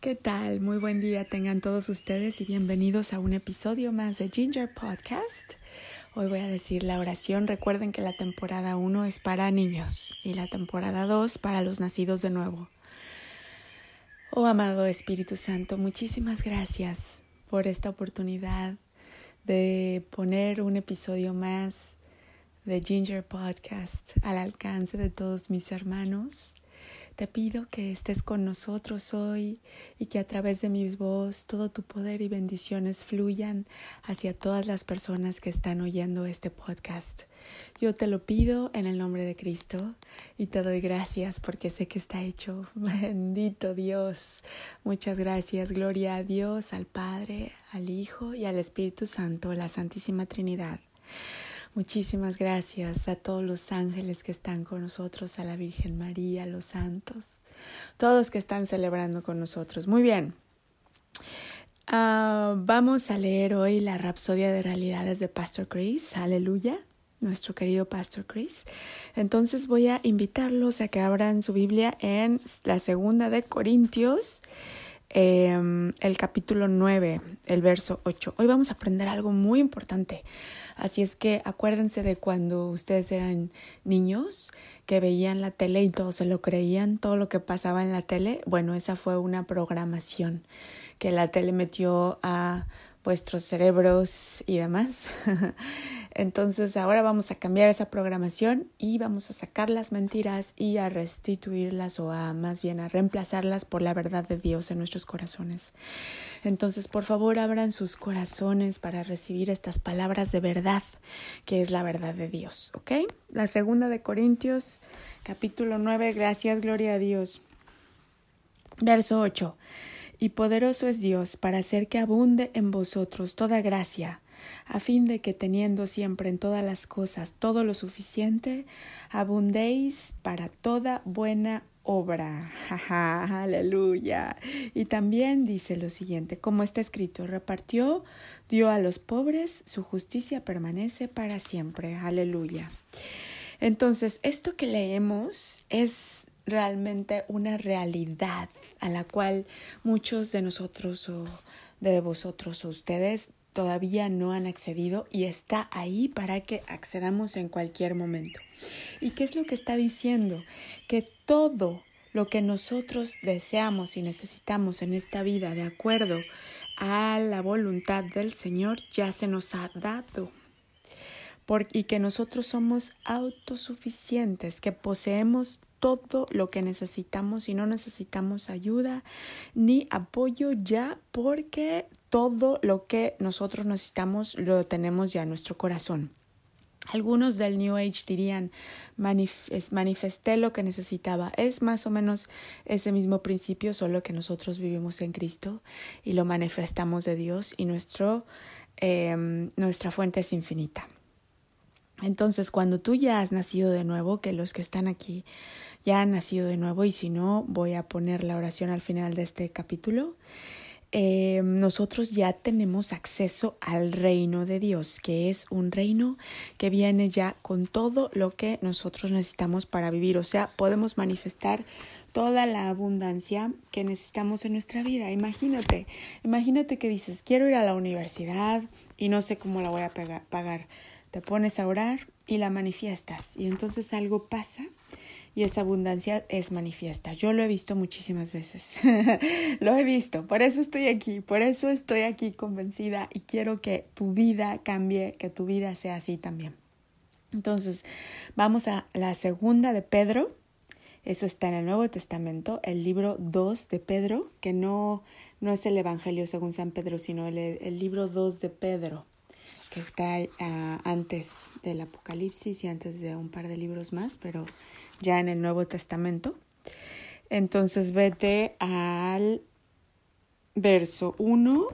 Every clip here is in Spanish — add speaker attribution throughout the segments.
Speaker 1: ¿Qué tal? Muy buen día tengan todos ustedes y bienvenidos a un episodio más de Ginger Podcast. Hoy voy a decir la oración. Recuerden que la temporada 1 es para niños y la temporada 2 para los nacidos de nuevo. Oh amado Espíritu Santo, muchísimas gracias por esta oportunidad de poner un episodio más de Ginger Podcast al alcance de todos mis hermanos. Te pido que estés con nosotros hoy y que a través de mi voz todo tu poder y bendiciones fluyan hacia todas las personas que están oyendo este podcast. Yo te lo pido en el nombre de Cristo y te doy gracias porque sé que está hecho. Bendito Dios. Muchas gracias. Gloria a Dios, al Padre, al Hijo y al Espíritu Santo, la Santísima Trinidad. Muchísimas gracias a todos los ángeles que están con nosotros, a la Virgen María, a los santos, todos que están celebrando con nosotros. Muy bien. Uh, vamos a leer hoy la Rapsodia de Realidades de Pastor Chris. Aleluya, nuestro querido Pastor Chris. Entonces voy a invitarlos a que abran su Biblia en la segunda de Corintios. Eh, el capítulo 9, el verso 8. Hoy vamos a aprender algo muy importante. Así es que acuérdense de cuando ustedes eran niños que veían la tele y todos se lo creían, todo lo que pasaba en la tele. Bueno, esa fue una programación que la tele metió a vuestros cerebros y demás. Entonces ahora vamos a cambiar esa programación y vamos a sacar las mentiras y a restituirlas o a más bien a reemplazarlas por la verdad de Dios en nuestros corazones. Entonces por favor abran sus corazones para recibir estas palabras de verdad que es la verdad de Dios, ¿ok? La segunda de Corintios capítulo 9, gracias, gloria a Dios. Verso 8 y poderoso es Dios para hacer que abunde en vosotros toda gracia, a fin de que teniendo siempre en todas las cosas todo lo suficiente, abundéis para toda buena obra. aleluya. Y también dice lo siguiente, como está escrito, repartió, dio a los pobres, su justicia permanece para siempre. Aleluya. Entonces, esto que leemos es realmente una realidad a la cual muchos de nosotros o de vosotros o ustedes todavía no han accedido y está ahí para que accedamos en cualquier momento. ¿Y qué es lo que está diciendo? Que todo lo que nosotros deseamos y necesitamos en esta vida de acuerdo a la voluntad del Señor ya se nos ha dado. y que nosotros somos autosuficientes, que poseemos todo lo que necesitamos y no necesitamos ayuda ni apoyo ya porque todo lo que nosotros necesitamos lo tenemos ya en nuestro corazón. Algunos del New Age dirían manifesté lo que necesitaba. Es más o menos ese mismo principio, solo que nosotros vivimos en Cristo y lo manifestamos de Dios y nuestro, eh, nuestra fuente es infinita. Entonces, cuando tú ya has nacido de nuevo, que los que están aquí ya han nacido de nuevo, y si no, voy a poner la oración al final de este capítulo, eh, nosotros ya tenemos acceso al reino de Dios, que es un reino que viene ya con todo lo que nosotros necesitamos para vivir. O sea, podemos manifestar toda la abundancia que necesitamos en nuestra vida. Imagínate, imagínate que dices, quiero ir a la universidad y no sé cómo la voy a pagar te pones a orar y la manifiestas y entonces algo pasa y esa abundancia es manifiesta. Yo lo he visto muchísimas veces. lo he visto. Por eso estoy aquí. Por eso estoy aquí convencida y quiero que tu vida cambie, que tu vida sea así también. Entonces, vamos a la segunda de Pedro. Eso está en el Nuevo Testamento, el libro 2 de Pedro, que no, no es el Evangelio según San Pedro, sino el, el libro 2 de Pedro que está ah, antes del Apocalipsis y antes de un par de libros más, pero ya en el Nuevo Testamento. Entonces vete al verso 1,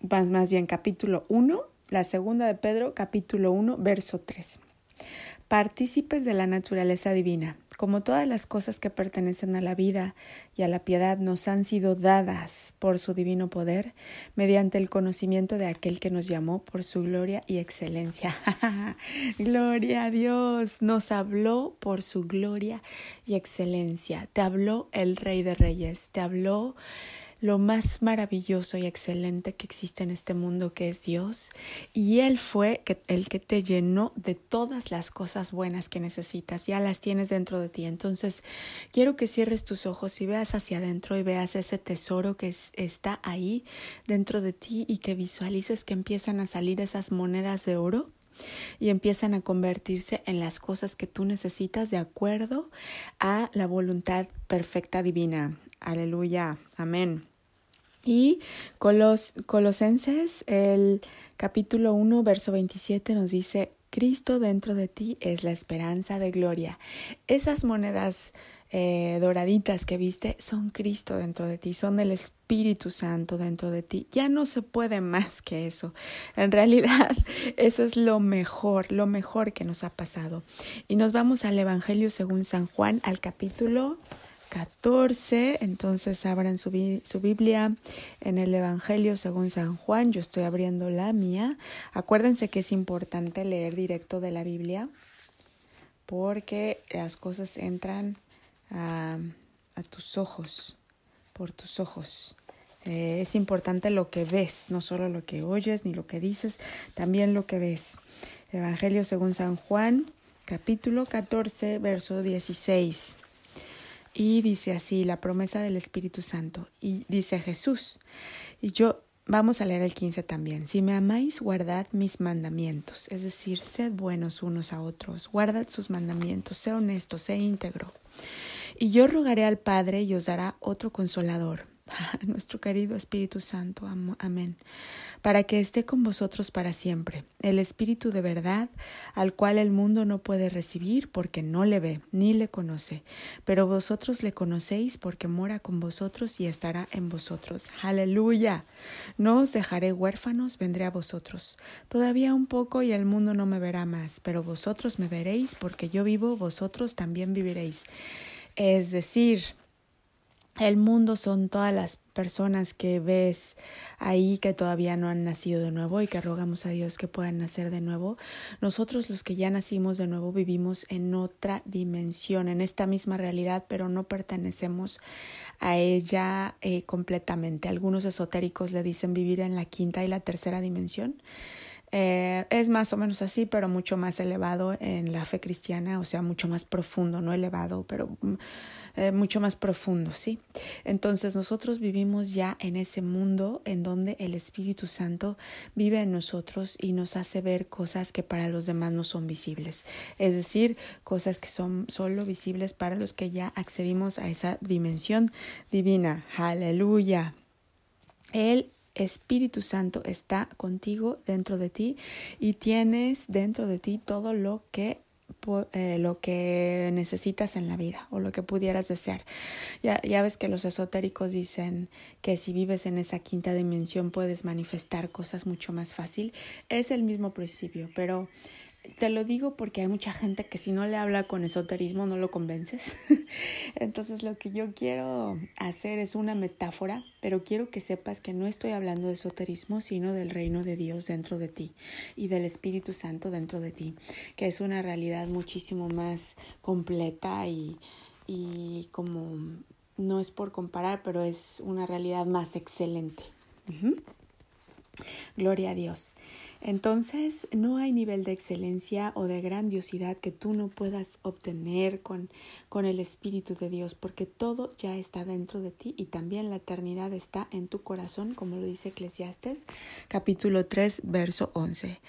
Speaker 1: más bien capítulo 1, la segunda de Pedro, capítulo 1, verso 3. Partícipes de la naturaleza divina como todas las cosas que pertenecen a la vida y a la piedad nos han sido dadas por su divino poder, mediante el conocimiento de aquel que nos llamó por su gloria y excelencia. gloria a Dios, nos habló por su gloria y excelencia. Te habló el Rey de Reyes, te habló lo más maravilloso y excelente que existe en este mundo, que es Dios, y Él fue el que te llenó de todas las cosas buenas que necesitas, ya las tienes dentro de ti. Entonces, quiero que cierres tus ojos y veas hacia adentro y veas ese tesoro que está ahí dentro de ti y que visualices que empiezan a salir esas monedas de oro y empiezan a convertirse en las cosas que tú necesitas de acuerdo a la voluntad perfecta divina. Aleluya. Amén. Y Colos, Colosenses, el capítulo 1, verso 27 nos dice, Cristo dentro de ti es la esperanza de gloria. Esas monedas eh, doraditas que viste son Cristo dentro de ti, son el Espíritu Santo dentro de ti. Ya no se puede más que eso. En realidad, eso es lo mejor, lo mejor que nos ha pasado. Y nos vamos al Evangelio según San Juan, al capítulo 14. Entonces abran su, su, Biblia en el Evangelio según San Juan. Yo estoy abriendo la mía. Acuérdense que es importante leer directo de la Biblia porque las cosas entran a, a tus ojos, por tus ojos. Eh, es importante lo que ves, no solo lo que oyes ni lo que dices, también lo que ves. Evangelio según San Juan, capítulo 14, verso 16. Y dice así, la promesa del Espíritu Santo. Y dice Jesús, y yo, vamos a leer el 15 también, si me amáis, guardad mis mandamientos, es decir, sed buenos unos a otros, guardad sus mandamientos, sé honesto, sé íntegro. Y yo rogaré al Padre y os dará otro consolador nuestro querido Espíritu Santo. Amén. Para que esté con vosotros para siempre. El Espíritu de verdad, al cual el mundo no puede recibir porque no le ve ni le conoce. Pero vosotros le conocéis porque mora con vosotros y estará en vosotros. Aleluya. No os dejaré huérfanos, vendré a vosotros. Todavía un poco y el mundo no me verá más, pero vosotros me veréis porque yo vivo, vosotros también viviréis. Es decir, el mundo son todas las personas que ves ahí que todavía no han nacido de nuevo y que rogamos a Dios que puedan nacer de nuevo. Nosotros los que ya nacimos de nuevo vivimos en otra dimensión, en esta misma realidad, pero no pertenecemos a ella eh, completamente. Algunos esotéricos le dicen vivir en la quinta y la tercera dimensión. Eh, es más o menos así, pero mucho más elevado en la fe cristiana, o sea, mucho más profundo, no elevado, pero mm, eh, mucho más profundo, ¿sí? Entonces nosotros vivimos ya en ese mundo en donde el Espíritu Santo vive en nosotros y nos hace ver cosas que para los demás no son visibles, es decir, cosas que son solo visibles para los que ya accedimos a esa dimensión divina. Aleluya. Él Espíritu Santo está contigo dentro de ti y tienes dentro de ti todo lo que eh, lo que necesitas en la vida o lo que pudieras desear. Ya, ya ves que los esotéricos dicen que si vives en esa quinta dimensión puedes manifestar cosas mucho más fácil. Es el mismo principio, pero te lo digo porque hay mucha gente que si no le habla con esoterismo no lo convences. Entonces lo que yo quiero hacer es una metáfora, pero quiero que sepas que no estoy hablando de esoterismo, sino del reino de Dios dentro de ti y del Espíritu Santo dentro de ti, que es una realidad muchísimo más completa y, y como no es por comparar, pero es una realidad más excelente. Gloria a Dios. Entonces, no hay nivel de excelencia o de grandiosidad que tú no puedas obtener con, con el Espíritu de Dios, porque todo ya está dentro de ti y también la eternidad está en tu corazón, como lo dice Eclesiastes capítulo 3, verso 11.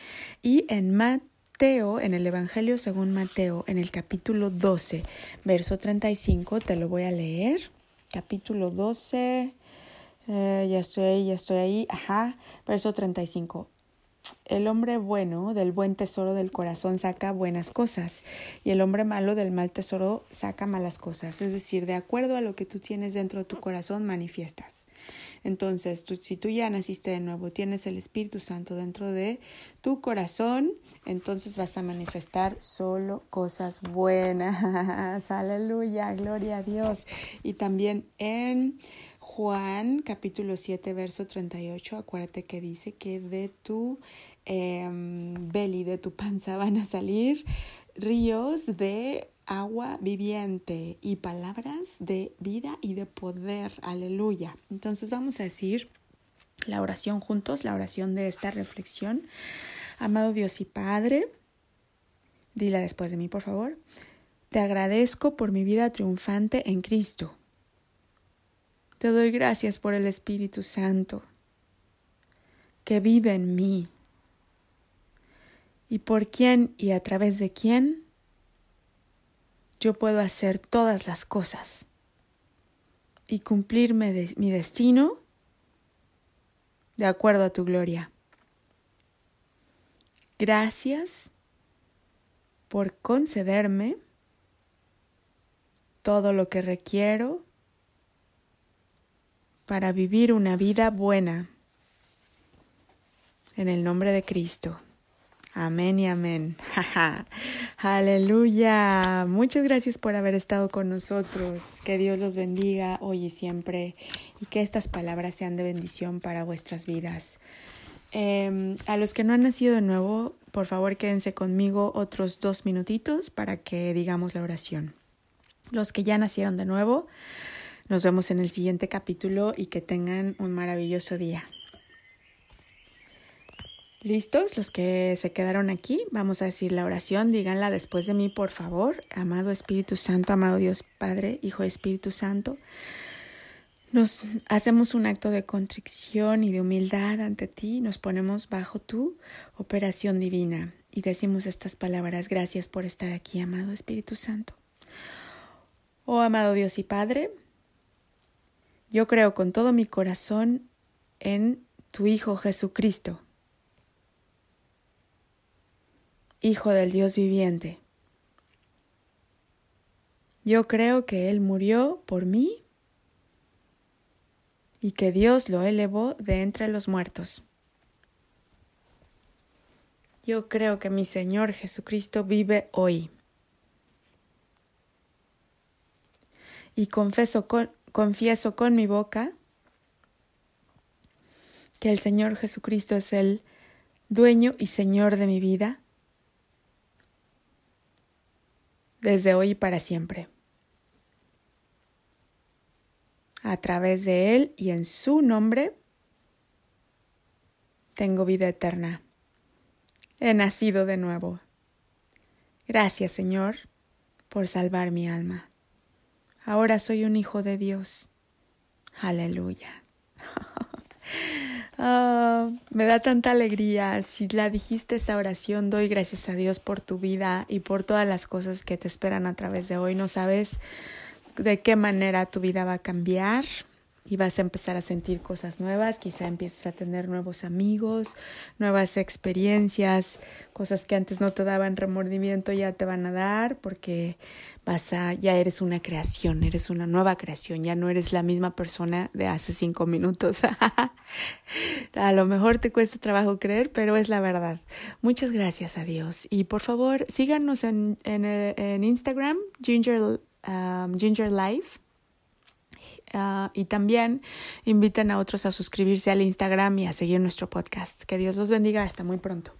Speaker 1: Y en Mateo, en el Evangelio según Mateo, en el capítulo 12, verso 35, te lo voy a leer. Capítulo 12, eh, ya estoy ahí, ya estoy ahí, ajá, verso 35. El hombre bueno del buen tesoro del corazón saca buenas cosas y el hombre malo del mal tesoro saca malas cosas. Es decir, de acuerdo a lo que tú tienes dentro de tu corazón, manifiestas. Entonces, si tú ya naciste de nuevo, tienes el Espíritu Santo dentro de tu corazón, entonces vas a manifestar solo cosas buenas. Aleluya, gloria a Dios. Y también en Juan capítulo 7, verso 38, acuérdate que dice que de tu eh, belly, de tu panza van a salir ríos de agua viviente y palabras de vida y de poder. Aleluya. Entonces vamos a decir la oración juntos, la oración de esta reflexión. Amado Dios y Padre, dila después de mí, por favor. Te agradezco por mi vida triunfante en Cristo. Te doy gracias por el Espíritu Santo que vive en mí y por quién y a través de quién yo puedo hacer todas las cosas y cumplirme de mi destino de acuerdo a tu gloria. Gracias por concederme todo lo que requiero para vivir una vida buena. En el nombre de Cristo. Amén y amén. Aleluya. Muchas gracias por haber estado con nosotros. Que Dios los bendiga hoy y siempre y que estas palabras sean de bendición para vuestras vidas. Em, a los que no han nacido de nuevo, por favor quédense conmigo otros dos minutitos para que digamos la oración. Los que ya nacieron de nuevo, nos vemos en el siguiente capítulo y que tengan un maravilloso día. ¿Listos? Los que se quedaron aquí, vamos a decir la oración, díganla después de mí, por favor. Amado Espíritu Santo, amado Dios Padre, Hijo Espíritu Santo, nos hacemos un acto de contrición y de humildad ante ti, nos ponemos bajo tu operación divina y decimos estas palabras, gracias por estar aquí, amado Espíritu Santo. Oh amado Dios y Padre, yo creo con todo mi corazón en tu Hijo Jesucristo Hijo del Dios viviente. Yo creo que Él murió por mí y que Dios lo elevó de entre los muertos. Yo creo que mi Señor Jesucristo vive hoy. Y confieso con, confieso con mi boca que el Señor Jesucristo es el dueño y Señor de mi vida desde hoy y para siempre. A través de Él y en su nombre tengo vida eterna. He nacido de nuevo. Gracias, Señor, por salvar mi alma. Ahora soy un hijo de Dios. Aleluya. Ah, me da tanta alegría. Si la dijiste esa oración, doy gracias a Dios por tu vida y por todas las cosas que te esperan a través de hoy. No sabes de qué manera tu vida va a cambiar y vas a empezar a sentir cosas nuevas, quizá empieces a tener nuevos amigos, nuevas experiencias, cosas que antes no te daban remordimiento ya te van a dar porque vas a, ya eres una creación, eres una nueva creación, ya no eres la misma persona de hace cinco minutos. a lo mejor te cuesta trabajo creer, pero es la verdad. Muchas gracias a Dios y por favor síganos en, en, en Instagram, Ginger, um, Ginger Life Ah, y también inviten a otros a suscribirse al Instagram y a seguir nuestro podcast. Que Dios los bendiga. Hasta muy pronto.